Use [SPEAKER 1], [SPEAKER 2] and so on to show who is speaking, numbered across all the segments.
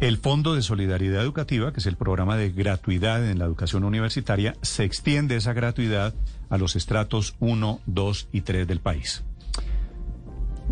[SPEAKER 1] El Fondo de Solidaridad Educativa, que es el programa de gratuidad en la educación universitaria, se extiende esa gratuidad a los estratos 1, 2 y 3 del país.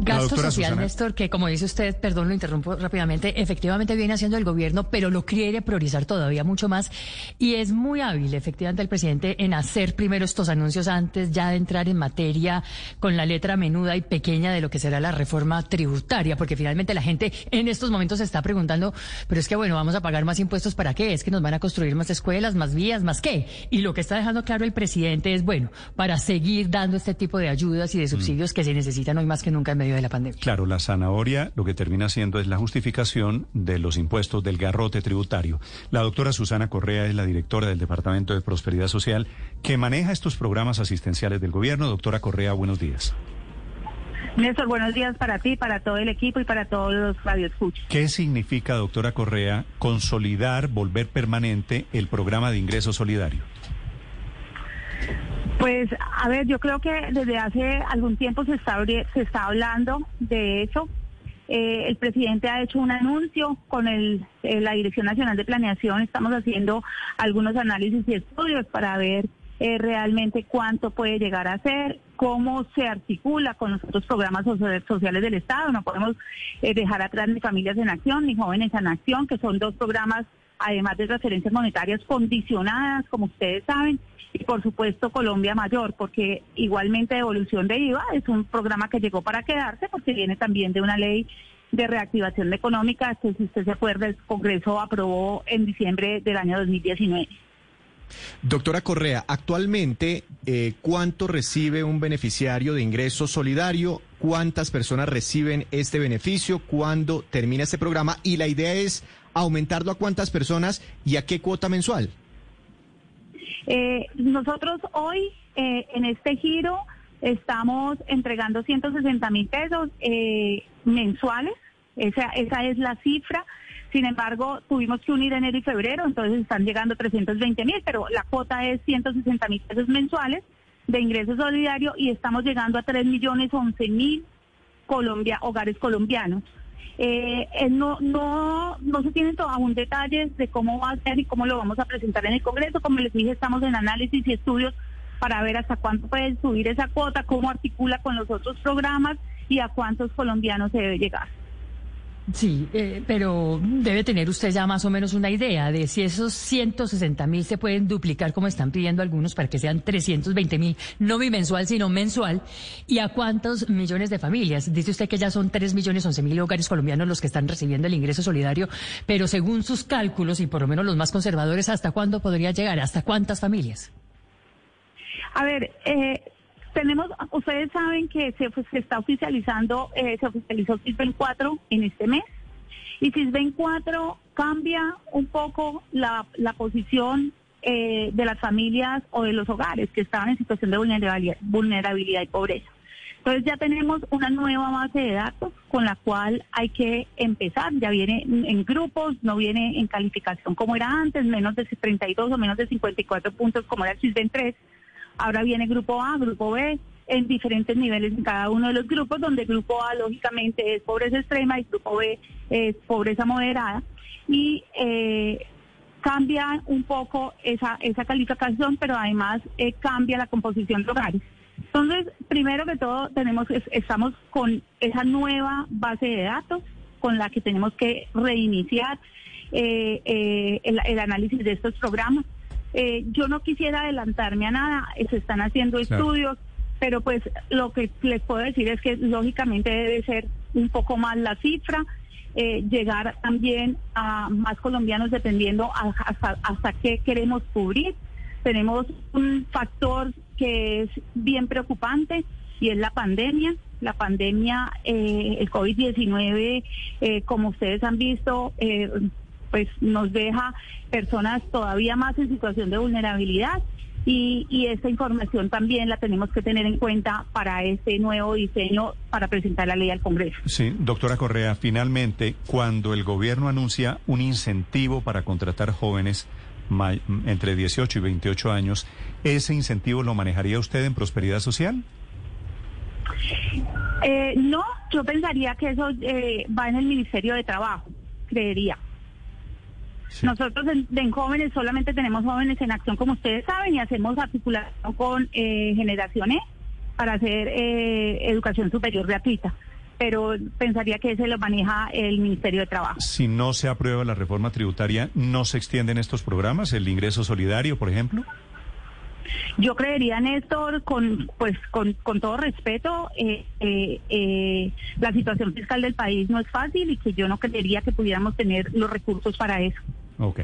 [SPEAKER 2] Gasto social, Néstor, que como dice usted, perdón, lo interrumpo rápidamente, efectivamente viene haciendo el gobierno, pero lo quiere priorizar todavía mucho más y es muy hábil, efectivamente, el presidente en hacer primero estos anuncios antes ya de entrar en materia con la letra menuda y pequeña de lo que será la reforma tributaria, porque finalmente la gente en estos momentos se está preguntando, pero es que bueno, vamos a pagar más impuestos para qué? Es que nos van a construir más escuelas, más vías, más qué? Y lo que está dejando claro el presidente es, bueno, para seguir dando este tipo de ayudas y de subsidios que se necesitan hoy más que nunca en medio de la pandemia.
[SPEAKER 1] Claro, la zanahoria lo que termina siendo es la justificación de los impuestos del garrote tributario. La doctora Susana Correa es la directora del Departamento de Prosperidad Social que maneja estos programas asistenciales del gobierno. Doctora Correa, buenos días.
[SPEAKER 3] Néstor, buenos días para ti, para todo el equipo y para todos los radioescuchos.
[SPEAKER 1] ¿Qué significa, doctora Correa, consolidar, volver permanente el programa de ingreso solidario?
[SPEAKER 3] Pues, a ver, yo creo que desde hace algún tiempo se está, se está hablando de eso. Eh, el presidente ha hecho un anuncio con el, eh, la Dirección Nacional de Planeación. Estamos haciendo algunos análisis y estudios para ver eh, realmente cuánto puede llegar a ser, cómo se articula con los otros programas sociales del Estado. No podemos dejar atrás ni Familias en Acción ni Jóvenes en Acción, que son dos programas, además de transferencias monetarias condicionadas, como ustedes saben, y por supuesto Colombia Mayor, porque igualmente devolución de IVA es un programa que llegó para quedarse, porque viene también de una ley de reactivación económica que si usted se acuerda el Congreso aprobó en diciembre del año 2019.
[SPEAKER 4] Doctora Correa, actualmente, eh, ¿cuánto recibe un beneficiario de ingreso solidario? ¿Cuántas personas reciben este beneficio? ¿Cuándo termina este programa? Y la idea es aumentarlo a cuántas personas y a qué cuota mensual.
[SPEAKER 3] Eh, nosotros hoy eh, en este giro estamos entregando 160 mil pesos eh, mensuales, esa, es la cifra. Sin embargo, tuvimos que unir enero y febrero, entonces están llegando 320 mil, pero la cuota es 160 mil pesos mensuales de ingreso solidario y estamos llegando a 3 millones 11 mil Colombia, hogares colombianos. Eh, no, no, no se tienen aún detalles de cómo va a ser y cómo lo vamos a presentar en el Congreso. Como les dije, estamos en análisis y estudios para ver hasta cuánto puede subir esa cuota, cómo articula con los otros programas y a cuántos colombianos se debe llegar.
[SPEAKER 2] Sí, eh, pero debe tener usted ya más o menos una idea de si esos 160 mil se pueden duplicar como están pidiendo algunos para que sean 320 mil, no bimensual, sino mensual, y a cuántos millones de familias. Dice usted que ya son 3 millones 11 mil hogares colombianos los que están recibiendo el ingreso solidario, pero según sus cálculos, y por lo menos los más conservadores, ¿hasta cuándo podría llegar? ¿Hasta cuántas familias?
[SPEAKER 3] A ver, eh, tenemos, ustedes saben que se, pues, está oficializando, eh, se oficializó CISBEN 4 en este mes y CISBEN 4 cambia un poco la, la posición eh, de las familias o de los hogares que estaban en situación de vulnerabilidad, vulnerabilidad y pobreza. Entonces ya tenemos una nueva base de datos con la cual hay que empezar. Ya viene en grupos, no viene en calificación como era antes, menos de 32 o menos de 54 puntos como era el CISBEN 3 Ahora viene grupo A, grupo B, en diferentes niveles en cada uno de los grupos, donde grupo A lógicamente es pobreza extrema y grupo B es pobreza moderada. Y eh, cambia un poco esa, esa calificación, pero además eh, cambia la composición de. Entonces, primero que todo, tenemos estamos con esa nueva base de datos con la que tenemos que reiniciar eh, el análisis de estos programas. Eh, yo no quisiera adelantarme a nada, eh, se están haciendo estudios, pero pues lo que les puedo decir es que lógicamente debe ser un poco más la cifra, eh, llegar también a más colombianos dependiendo hasta, hasta qué queremos cubrir. Tenemos un factor que es bien preocupante y es la pandemia. La pandemia, el COVID-19, como ustedes han visto, pues nos deja personas todavía más en situación de vulnerabilidad y, y, esta información también la tenemos que tener en cuenta para este nuevo diseño para presentar la ley al Congreso.
[SPEAKER 1] Sí, doctora Correa, finalmente, cuando el gobierno anuncia un incentivo para contratar jóvenes entre 18 y 28 años, ¿ese incentivo lo manejaría usted en prosperidad social?
[SPEAKER 3] Eh, no, yo pensaría que eso eh, va en el Ministerio de Trabajo, creería. Nosotros en, jóvenes solamente tenemos jóvenes en acción, como ustedes saben, y hacemos articulación con eh, generaciones para hacer eh, educación superior gratuita. Pero pensaría que ese lo maneja el Ministerio de Trabajo.
[SPEAKER 1] Si no se aprueba la reforma tributaria, ¿no se extienden estos programas? ¿El ingreso solidario, por ejemplo?
[SPEAKER 3] Yo creería, Néstor, con, pues, con, con todo respeto, eh, eh, la situación fiscal del país no es fácil y que yo no creería que pudiéramos tener los recursos para eso.
[SPEAKER 1] Ok.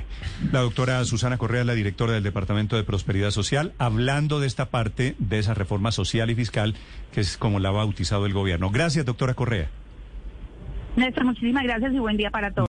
[SPEAKER 1] La doctora Susana Correa, la directora del Departamento de Prosperidad Social, hablando de esta parte de esa reforma social y fiscal, que es como la ha bautizado el gobierno. Gracias, doctora Correa.
[SPEAKER 3] Néstor, muchísimas gracias y buen día para todos.